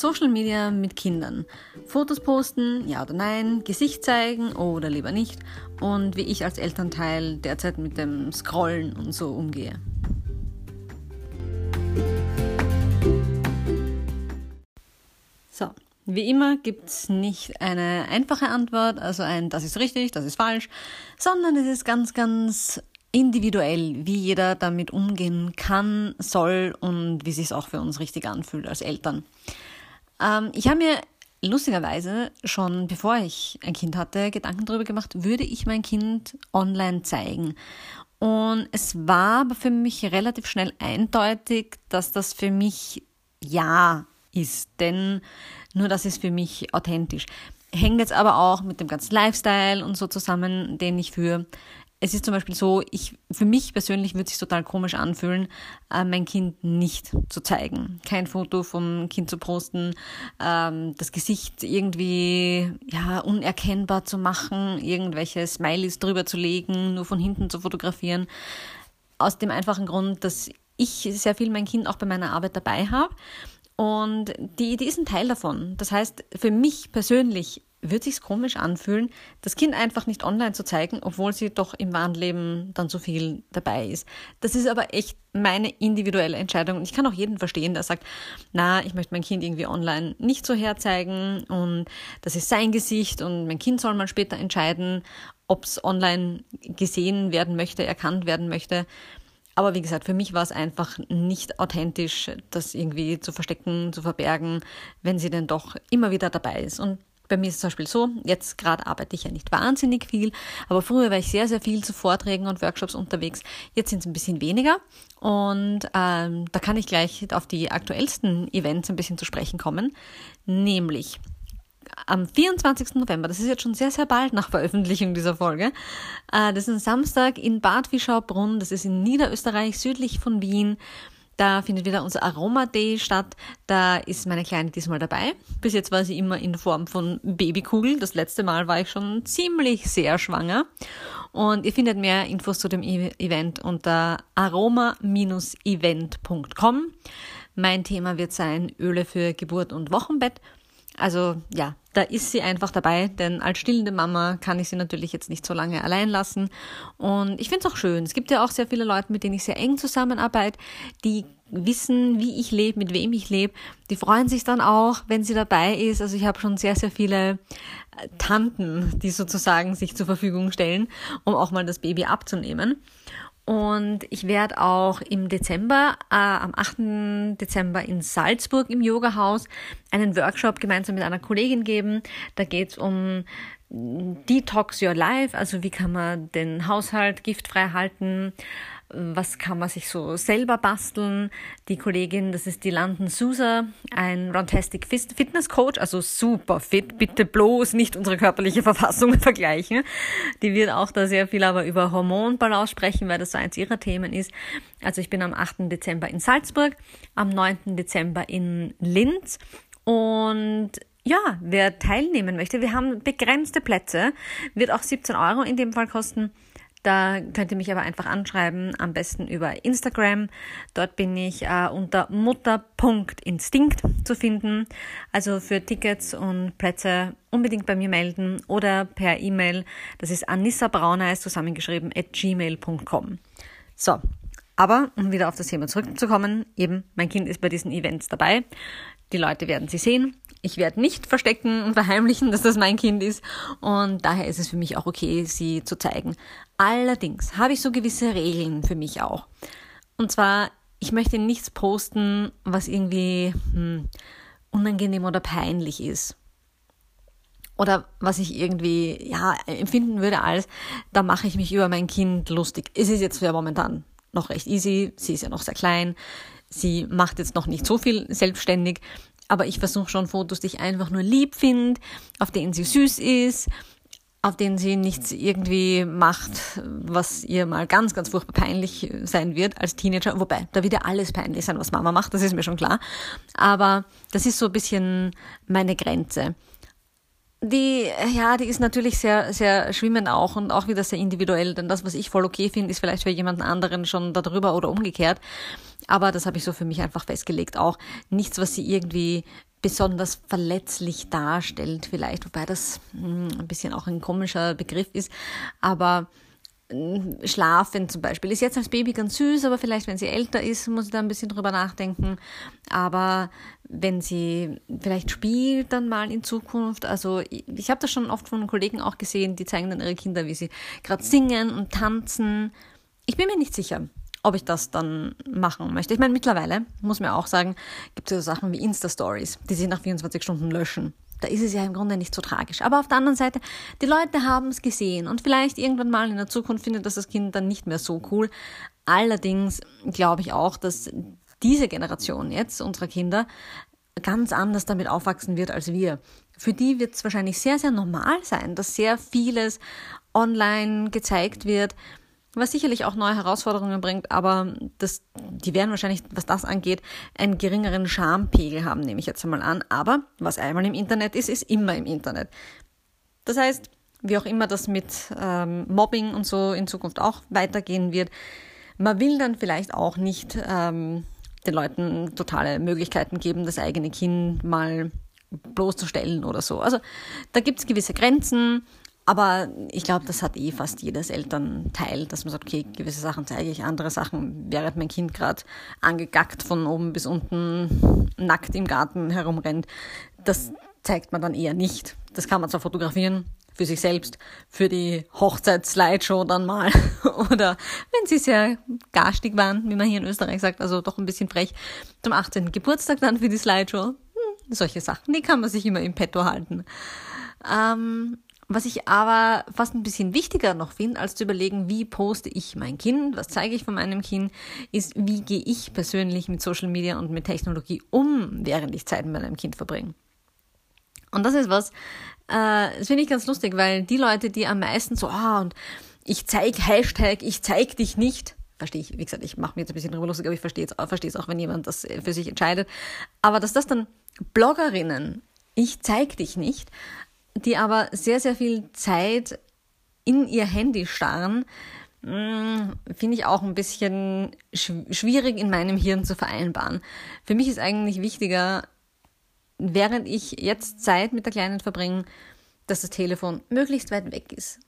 Social Media mit Kindern. Fotos posten, ja oder nein, Gesicht zeigen oder lieber nicht und wie ich als Elternteil derzeit mit dem Scrollen und so umgehe. So, wie immer gibt es nicht eine einfache Antwort, also ein das ist richtig, das ist falsch, sondern es ist ganz, ganz individuell, wie jeder damit umgehen kann, soll und wie sich es auch für uns richtig anfühlt als Eltern. Ähm, ich habe mir lustigerweise schon bevor ich ein Kind hatte Gedanken darüber gemacht, würde ich mein Kind online zeigen. Und es war aber für mich relativ schnell eindeutig, dass das für mich ja ist, denn nur das ist für mich authentisch. Hängt jetzt aber auch mit dem ganzen Lifestyle und so zusammen, den ich führe es ist zum Beispiel so, ich, für mich persönlich würde es sich total komisch anfühlen, äh, mein Kind nicht zu zeigen. Kein Foto vom Kind zu posten, ähm, das Gesicht irgendwie, ja, unerkennbar zu machen, irgendwelche Smileys drüber zu legen, nur von hinten zu fotografieren. Aus dem einfachen Grund, dass ich sehr viel mein Kind auch bei meiner Arbeit dabei habe. Und die Idee ist ein Teil davon. Das heißt, für mich persönlich wird sich's komisch anfühlen, das Kind einfach nicht online zu zeigen, obwohl sie doch im wahren Leben dann so viel dabei ist. Das ist aber echt meine individuelle Entscheidung. Und ich kann auch jeden verstehen, der sagt, na, ich möchte mein Kind irgendwie online nicht so herzeigen und das ist sein Gesicht und mein Kind soll mal später entscheiden, ob es online gesehen werden möchte, erkannt werden möchte. Aber wie gesagt, für mich war es einfach nicht authentisch, das irgendwie zu verstecken, zu verbergen, wenn sie denn doch immer wieder dabei ist. Und bei mir ist es zum Beispiel so, jetzt gerade arbeite ich ja nicht wahnsinnig viel, aber früher war ich sehr, sehr viel zu Vorträgen und Workshops unterwegs. Jetzt sind es ein bisschen weniger und ähm, da kann ich gleich auf die aktuellsten Events ein bisschen zu sprechen kommen, nämlich am 24. November, das ist jetzt schon sehr, sehr bald nach Veröffentlichung dieser Folge, äh, das ist ein Samstag in Bad Fischaubrunn, das ist in Niederösterreich, südlich von Wien. Da findet wieder unser Aroma Day statt. Da ist meine Kleine diesmal dabei. Bis jetzt war sie immer in Form von Babykugel. Das letzte Mal war ich schon ziemlich sehr schwanger. Und ihr findet mehr Infos zu dem e Event unter aroma-event.com. Mein Thema wird sein Öle für Geburt und Wochenbett. Also ja, da ist sie einfach dabei, denn als stillende Mama kann ich sie natürlich jetzt nicht so lange allein lassen. Und ich finde es auch schön. Es gibt ja auch sehr viele Leute, mit denen ich sehr eng zusammenarbeite, die wissen, wie ich lebe, mit wem ich lebe. Die freuen sich dann auch, wenn sie dabei ist. Also ich habe schon sehr, sehr viele äh, Tanten, die sozusagen sich zur Verfügung stellen, um auch mal das Baby abzunehmen. Und ich werde auch im Dezember, äh, am 8. Dezember in Salzburg im Yogahaus einen Workshop gemeinsam mit einer Kollegin geben. Da geht es um Detox Your Life, also wie kann man den Haushalt giftfrei halten, was kann man sich so selber basteln. Die Kollegin, das ist die London Sousa, ein Runtastic Fitness Coach, also super fit, bitte bloß nicht unsere körperliche Verfassung vergleichen. Die wird auch da sehr viel aber über Hormonbalance sprechen, weil das so eins ihrer Themen ist. Also ich bin am 8. Dezember in Salzburg, am 9. Dezember in Linz und ja, wer teilnehmen möchte, wir haben begrenzte Plätze, wird auch 17 Euro in dem Fall kosten. Da könnt ihr mich aber einfach anschreiben, am besten über Instagram. Dort bin ich äh, unter mutter.instinkt zu finden. Also für Tickets und Plätze unbedingt bei mir melden oder per E-Mail. Das ist Anissa Brauneis zusammengeschrieben at gmail.com. So, aber um wieder auf das Thema zurückzukommen, eben mein Kind ist bei diesen Events dabei. Die Leute werden sie sehen. Ich werde nicht verstecken und verheimlichen, dass das mein Kind ist. Und daher ist es für mich auch okay, sie zu zeigen. Allerdings habe ich so gewisse Regeln für mich auch. Und zwar, ich möchte nichts posten, was irgendwie hm, unangenehm oder peinlich ist. Oder was ich irgendwie, ja, empfinden würde als, da mache ich mich über mein Kind lustig. Es ist jetzt ja momentan noch recht easy. Sie ist ja noch sehr klein. Sie macht jetzt noch nicht so viel selbstständig. Aber ich versuche schon Fotos, die ich einfach nur lieb finde, auf denen sie süß ist, auf denen sie nichts irgendwie macht, was ihr mal ganz, ganz furchtbar peinlich sein wird als Teenager. Wobei, da wird ja alles peinlich sein, was Mama macht, das ist mir schon klar. Aber das ist so ein bisschen meine Grenze. Die, ja, die ist natürlich sehr, sehr schwimmend auch und auch wieder sehr individuell, denn das, was ich voll okay finde, ist vielleicht für jemanden anderen schon darüber oder umgekehrt. Aber das habe ich so für mich einfach festgelegt. Auch nichts, was sie irgendwie besonders verletzlich darstellt, vielleicht, wobei das hm, ein bisschen auch ein komischer Begriff ist, aber hm, Schlafen zum Beispiel ist jetzt als Baby ganz süß, aber vielleicht, wenn sie älter ist, muss sie da ein bisschen drüber nachdenken. Aber wenn sie vielleicht spielt, dann mal in Zukunft. Also ich, ich habe das schon oft von Kollegen auch gesehen, die zeigen dann ihre Kinder, wie sie gerade singen und tanzen. Ich bin mir nicht sicher ob ich das dann machen möchte. Ich meine, mittlerweile, muss man auch sagen, gibt es so Sachen wie Insta-Stories, die sich nach 24 Stunden löschen. Da ist es ja im Grunde nicht so tragisch. Aber auf der anderen Seite, die Leute haben es gesehen und vielleicht irgendwann mal in der Zukunft findet das das Kind dann nicht mehr so cool. Allerdings glaube ich auch, dass diese Generation jetzt, unserer Kinder, ganz anders damit aufwachsen wird als wir. Für die wird es wahrscheinlich sehr, sehr normal sein, dass sehr vieles online gezeigt wird, was sicherlich auch neue Herausforderungen bringt, aber das, die werden wahrscheinlich, was das angeht, einen geringeren Schampegel haben, nehme ich jetzt einmal an. Aber was einmal im Internet ist, ist immer im Internet. Das heißt, wie auch immer das mit ähm, Mobbing und so in Zukunft auch weitergehen wird, man will dann vielleicht auch nicht ähm, den Leuten totale Möglichkeiten geben, das eigene Kind mal bloßzustellen oder so. Also da gibt es gewisse Grenzen aber ich glaube, das hat eh fast jedes Elternteil, dass man sagt, okay, gewisse Sachen zeige ich, andere Sachen, während mein Kind gerade angegackt von oben bis unten nackt im Garten herumrennt, das zeigt man dann eher nicht. Das kann man zwar fotografieren, für sich selbst, für die Hochzeitsslideshow dann mal. Oder wenn sie sehr garstig waren, wie man hier in Österreich sagt, also doch ein bisschen frech, zum 18. Geburtstag dann für die Slideshow. Hm, solche Sachen, die kann man sich immer im Petto halten. Ähm, was ich aber fast ein bisschen wichtiger noch finde, als zu überlegen, wie poste ich mein Kind, was zeige ich von meinem Kind, ist, wie gehe ich persönlich mit Social Media und mit Technologie um, während ich Zeit mit meinem Kind verbringe. Und das ist was, äh, das finde ich ganz lustig, weil die Leute, die am meisten so, ah, und ich zeige Hashtag, ich zeig dich nicht, verstehe ich, wie gesagt, ich mache mir jetzt ein bisschen drüber lustig, aber ich verstehe es verstehe es auch, wenn jemand das für sich entscheidet. Aber dass das dann Bloggerinnen, ich zeig dich nicht, die aber sehr, sehr viel Zeit in ihr Handy starren, mm, finde ich auch ein bisschen schwierig in meinem Hirn zu vereinbaren. Für mich ist eigentlich wichtiger, während ich jetzt Zeit mit der Kleinen verbringe, dass das Telefon möglichst weit weg ist.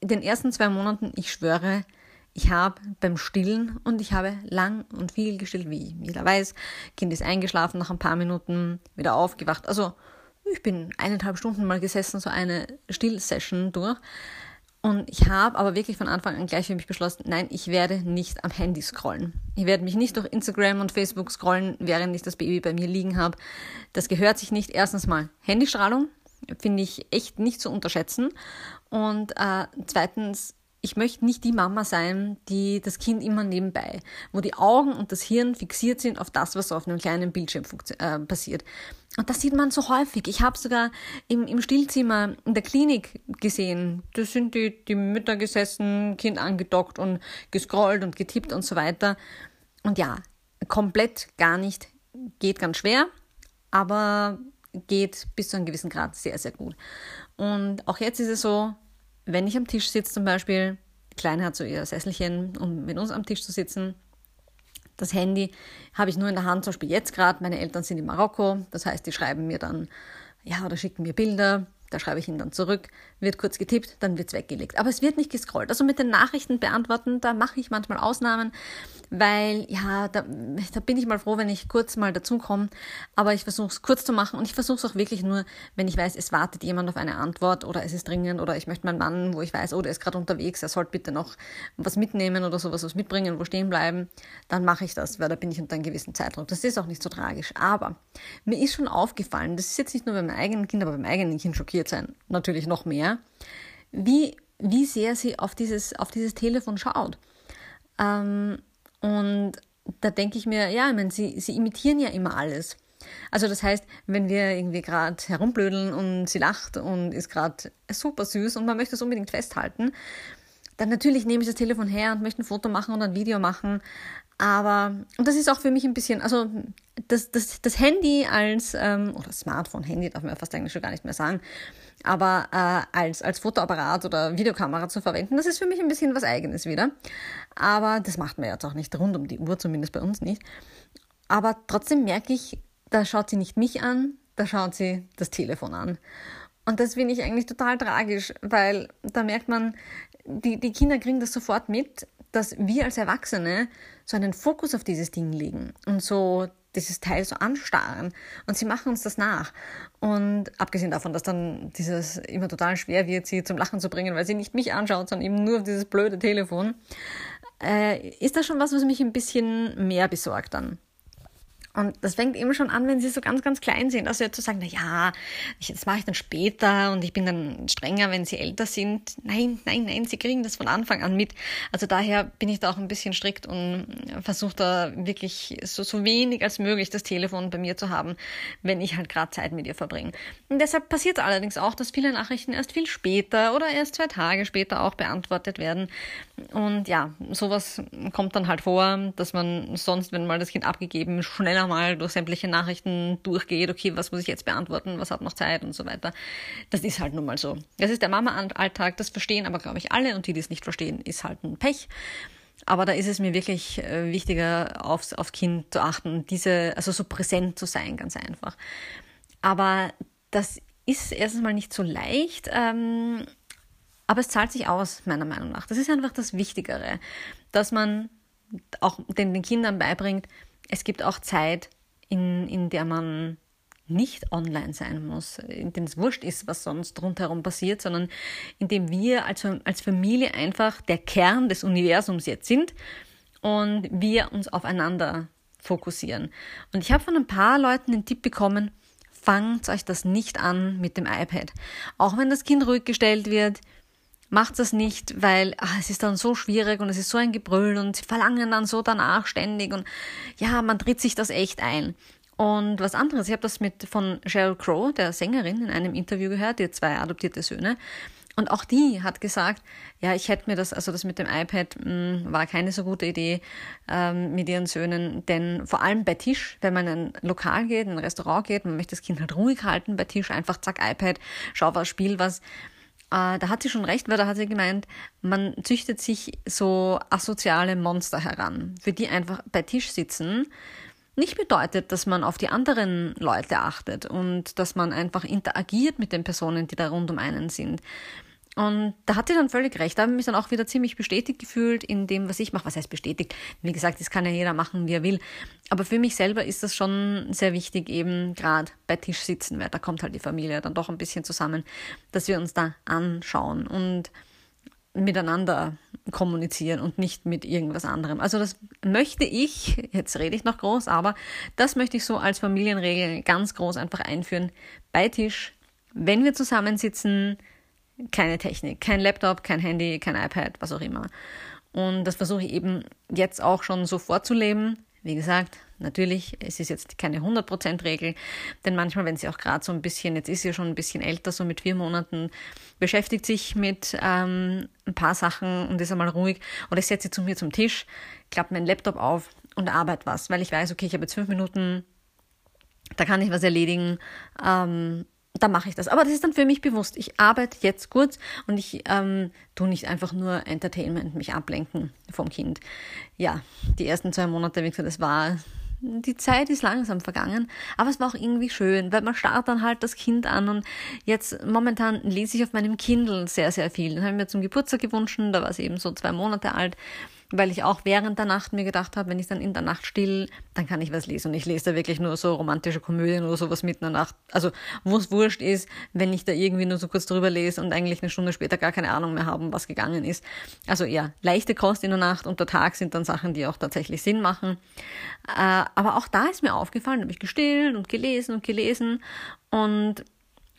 In den ersten zwei Monaten, ich schwöre, ich habe beim Stillen und ich habe lang und viel gestillt, wie jeder weiß. Kind ist eingeschlafen nach ein paar Minuten, wieder aufgewacht. Also ich bin eineinhalb Stunden mal gesessen, so eine Stillsession durch. Und ich habe aber wirklich von Anfang an gleich für mich beschlossen, nein, ich werde nicht am Handy scrollen. Ich werde mich nicht durch Instagram und Facebook scrollen, während ich das Baby bei mir liegen habe. Das gehört sich nicht. Erstens mal Handystrahlung, finde ich echt nicht zu unterschätzen. Und äh, zweitens ich möchte nicht die Mama sein, die das Kind immer nebenbei, wo die Augen und das Hirn fixiert sind auf das, was auf einem kleinen Bildschirm äh, passiert. Und das sieht man so häufig. Ich habe sogar im, im Stillzimmer in der Klinik gesehen, da sind die, die Mütter gesessen, Kind angedockt und gescrollt und getippt und so weiter. Und ja, komplett gar nicht, geht ganz schwer, aber geht bis zu einem gewissen Grad sehr, sehr gut. Und auch jetzt ist es so, wenn ich am Tisch sitze zum Beispiel, Kleine hat so ihr Sesselchen, um mit uns am Tisch zu sitzen. Das Handy habe ich nur in der Hand, zum Beispiel jetzt gerade. Meine Eltern sind in Marokko, das heißt, die schreiben mir dann, ja, oder schicken mir Bilder da schreibe ich ihn dann zurück, wird kurz getippt, dann wird es weggelegt. Aber es wird nicht gescrollt. Also mit den Nachrichten beantworten, da mache ich manchmal Ausnahmen, weil ja, da, da bin ich mal froh, wenn ich kurz mal dazukomme. Aber ich versuche es kurz zu machen und ich versuche es auch wirklich nur, wenn ich weiß, es wartet jemand auf eine Antwort oder es ist dringend oder ich möchte meinen Mann, wo ich weiß, oh, der ist gerade unterwegs, er sollte bitte noch was mitnehmen oder sowas was mitbringen, wo stehen bleiben, dann mache ich das, weil da bin ich unter einem gewissen Zeitdruck. Das ist auch nicht so tragisch. Aber mir ist schon aufgefallen, das ist jetzt nicht nur bei meinem eigenen Kind, aber beim eigenen Kind schockiert sein, natürlich noch mehr, wie, wie sehr sie auf dieses, auf dieses Telefon schaut. Ähm, und da denke ich mir, ja, ich meine, sie, sie imitieren ja immer alles. Also das heißt, wenn wir irgendwie gerade herumblödeln und sie lacht und ist gerade super süß und man möchte es unbedingt festhalten, dann natürlich nehme ich das Telefon her und möchte ein Foto machen oder ein Video machen. Aber, und das ist auch für mich ein bisschen, also das, das, das Handy als, ähm, oder Smartphone, Handy darf man ja fast eigentlich schon gar nicht mehr sagen, aber äh, als, als Fotoapparat oder Videokamera zu verwenden, das ist für mich ein bisschen was Eigenes wieder. Aber das macht man jetzt auch nicht rund um die Uhr, zumindest bei uns nicht. Aber trotzdem merke ich, da schaut sie nicht mich an, da schaut sie das Telefon an. Und das finde ich eigentlich total tragisch, weil da merkt man, die, die Kinder kriegen das sofort mit, dass wir als Erwachsene so einen Fokus auf dieses Ding legen und so dieses Teil so anstarren und sie machen uns das nach. Und abgesehen davon, dass dann dieses immer total schwer wird, sie zum Lachen zu bringen, weil sie nicht mich anschaut, sondern eben nur auf dieses blöde Telefon, äh, ist das schon was, was mich ein bisschen mehr besorgt dann. Und das fängt eben schon an, wenn sie so ganz, ganz klein sind. Also zu sagen, na ja, das mache ich dann später und ich bin dann strenger, wenn sie älter sind. Nein, nein, nein, sie kriegen das von Anfang an mit. Also daher bin ich da auch ein bisschen strikt und versuche da wirklich so, so wenig als möglich das Telefon bei mir zu haben, wenn ich halt gerade Zeit mit ihr verbringe. Und deshalb passiert allerdings auch, dass viele Nachrichten erst viel später oder erst zwei Tage später auch beantwortet werden. Und ja, sowas kommt dann halt vor, dass man sonst, wenn mal das Kind abgegeben, schneller mal durch sämtliche Nachrichten durchgeht, okay, was muss ich jetzt beantworten, was hat noch Zeit und so weiter. Das ist halt nun mal so. Das ist der Mama-Alltag, das verstehen aber, glaube ich, alle und die, die es nicht verstehen, ist halt ein Pech. Aber da ist es mir wirklich äh, wichtiger, aufs, aufs Kind zu achten, diese, also so präsent zu sein, ganz einfach. Aber das ist erstens mal nicht so leicht, ähm, aber es zahlt sich aus, meiner Meinung nach. Das ist einfach das Wichtigere, dass man auch den, den Kindern beibringt, es gibt auch Zeit, in, in der man nicht online sein muss, in dem es wurscht ist, was sonst rundherum passiert, sondern in dem wir als, als Familie einfach der Kern des Universums jetzt sind und wir uns aufeinander fokussieren. Und ich habe von ein paar Leuten den Tipp bekommen, fangt euch das nicht an mit dem iPad. Auch wenn das Kind ruhig gestellt wird, macht das nicht, weil ach, es ist dann so schwierig und es ist so ein Gebrüll und sie verlangen dann so danach ständig und ja, man tritt sich das echt ein. Und was anderes, ich habe das mit von Sheryl Crow, der Sängerin, in einem Interview gehört, die zwei adoptierte Söhne. Und auch die hat gesagt, ja, ich hätte mir das, also das mit dem iPad mh, hm, war keine so gute Idee ähm, mit ihren Söhnen, denn vor allem bei Tisch, wenn man in ein Lokal geht, in ein Restaurant geht, man möchte das Kind halt ruhig halten bei Tisch, einfach zack, iPad, schau was, spiel was äh, da hat sie schon recht, weil da hat sie gemeint, man züchtet sich so asoziale Monster heran, für die einfach bei Tisch sitzen nicht bedeutet, dass man auf die anderen Leute achtet und dass man einfach interagiert mit den Personen, die da rund um einen sind. Und da hat sie dann völlig recht. Da habe ich mich dann auch wieder ziemlich bestätigt gefühlt in dem, was ich mache. Was heißt bestätigt? Wie gesagt, das kann ja jeder machen, wie er will. Aber für mich selber ist das schon sehr wichtig, eben gerade bei Tisch sitzen, weil da kommt halt die Familie dann doch ein bisschen zusammen, dass wir uns da anschauen und miteinander kommunizieren und nicht mit irgendwas anderem. Also das möchte ich, jetzt rede ich noch groß, aber das möchte ich so als Familienregel ganz groß einfach einführen. Bei Tisch, wenn wir zusammensitzen, keine Technik, kein Laptop, kein Handy, kein iPad, was auch immer. Und das versuche ich eben jetzt auch schon so vorzuleben. Wie gesagt, natürlich, es ist jetzt keine 100%-Regel, denn manchmal, wenn sie auch gerade so ein bisschen, jetzt ist sie schon ein bisschen älter, so mit vier Monaten, beschäftigt sich mit ähm, ein paar Sachen und ist einmal ruhig. Oder ich setze sie zu mir zum Tisch, klappe meinen Laptop auf und arbeite was, weil ich weiß, okay, ich habe jetzt fünf Minuten, da kann ich was erledigen. Ähm, da mache ich das. Aber das ist dann für mich bewusst. Ich arbeite jetzt kurz und ich ähm, tue nicht einfach nur Entertainment, mich ablenken vom Kind. Ja, die ersten zwei Monate, wie gesagt, das war, die Zeit ist langsam vergangen, aber es war auch irgendwie schön, weil man starrt dann halt das Kind an und jetzt momentan lese ich auf meinem Kindle sehr, sehr viel. Den habe ich mir zum Geburtstag gewünscht, da war es eben so zwei Monate alt weil ich auch während der Nacht mir gedacht habe, wenn ich dann in der Nacht still, dann kann ich was lesen. Und ich lese da wirklich nur so romantische Komödien oder sowas mitten in der Nacht. Also, wo es wurscht ist, wenn ich da irgendwie nur so kurz drüber lese und eigentlich eine Stunde später gar keine Ahnung mehr haben, was gegangen ist. Also ja, leichte Kost in der Nacht und der Tag sind dann Sachen, die auch tatsächlich Sinn machen. Äh, aber auch da ist mir aufgefallen, habe ich gestillt und gelesen und gelesen und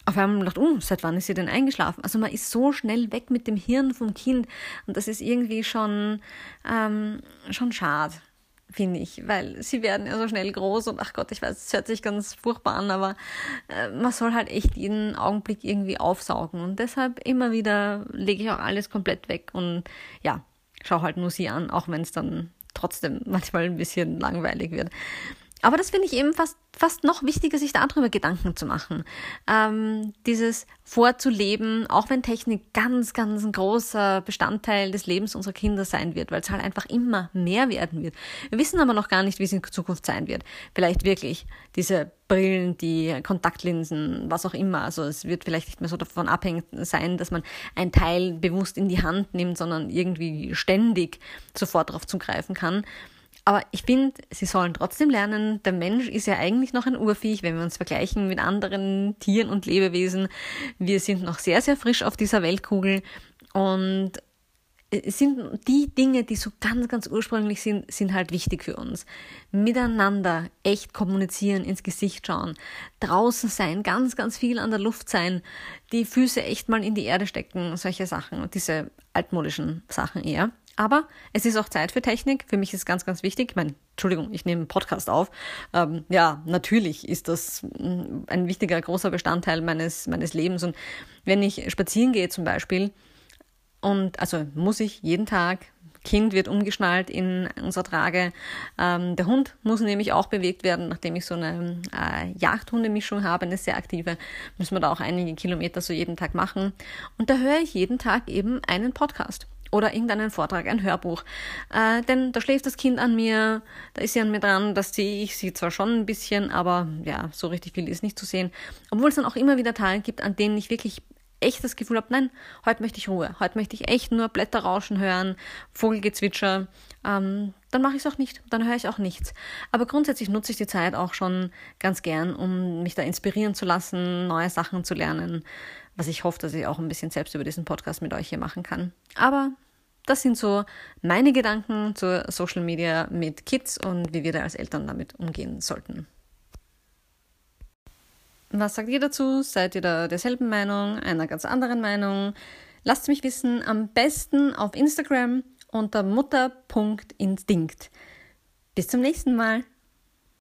auf einmal gedacht, oh, seit wann ist sie denn eingeschlafen? Also man ist so schnell weg mit dem Hirn vom Kind und das ist irgendwie schon, ähm, schon schade, finde ich, weil sie werden ja so schnell groß und ach Gott, ich weiß, es hört sich ganz furchtbar an, aber äh, man soll halt echt jeden Augenblick irgendwie aufsaugen und deshalb immer wieder lege ich auch alles komplett weg und ja, schau halt nur sie an, auch wenn es dann trotzdem manchmal ein bisschen langweilig wird. Aber das finde ich eben fast, fast noch wichtiger, sich darüber Gedanken zu machen. Ähm, dieses vorzuleben, auch wenn Technik ganz, ganz ein großer Bestandteil des Lebens unserer Kinder sein wird, weil es halt einfach immer mehr werden wird. Wir wissen aber noch gar nicht, wie es in Zukunft sein wird. Vielleicht wirklich diese Brillen, die Kontaktlinsen, was auch immer. Also es wird vielleicht nicht mehr so davon abhängig sein, dass man ein Teil bewusst in die Hand nimmt, sondern irgendwie ständig sofort darauf zugreifen kann. Aber ich finde, sie sollen trotzdem lernen, der Mensch ist ja eigentlich noch ein Urviech, wenn wir uns vergleichen mit anderen Tieren und Lebewesen. Wir sind noch sehr, sehr frisch auf dieser Weltkugel und es sind die Dinge, die so ganz, ganz ursprünglich sind, sind halt wichtig für uns. Miteinander echt kommunizieren, ins Gesicht schauen, draußen sein, ganz, ganz viel an der Luft sein, die Füße echt mal in die Erde stecken, solche Sachen, diese altmodischen Sachen eher. Aber es ist auch Zeit für Technik. Für mich ist ganz, ganz wichtig. Ich meine, Entschuldigung, ich nehme einen Podcast auf. Ähm, ja, natürlich ist das mm, ein wichtiger, großer Bestandteil meines, meines Lebens. Und wenn ich spazieren gehe zum Beispiel, und also muss ich jeden Tag, Kind wird umgeschnallt in unserer Trage. Ähm, der Hund muss nämlich auch bewegt werden, nachdem ich so eine äh, Jagdhundemischung habe, eine sehr aktive, müssen wir da auch einige Kilometer so jeden Tag machen. Und da höre ich jeden Tag eben einen Podcast oder irgendeinen Vortrag, ein Hörbuch. Äh, denn da schläft das Kind an mir, da ist sie an mir dran, das sehe ich sie zwar schon ein bisschen, aber ja, so richtig viel ist nicht zu sehen. Obwohl es dann auch immer wieder Tage gibt, an denen ich wirklich echt das Gefühl habe, nein, heute möchte ich Ruhe, heute möchte ich echt nur Blätterrauschen hören, Vogelgezwitscher, ähm, dann mache ich es auch nicht, dann höre ich auch nichts. Aber grundsätzlich nutze ich die Zeit auch schon ganz gern, um mich da inspirieren zu lassen, neue Sachen zu lernen, was ich hoffe, dass ich auch ein bisschen selbst über diesen Podcast mit euch hier machen kann. Aber das sind so meine Gedanken zur Social Media mit Kids und wie wir da als Eltern damit umgehen sollten. Was sagt ihr dazu? Seid ihr da derselben Meinung, einer ganz anderen Meinung? Lasst mich wissen, am besten auf Instagram unter mutter.instinkt. Bis zum nächsten Mal.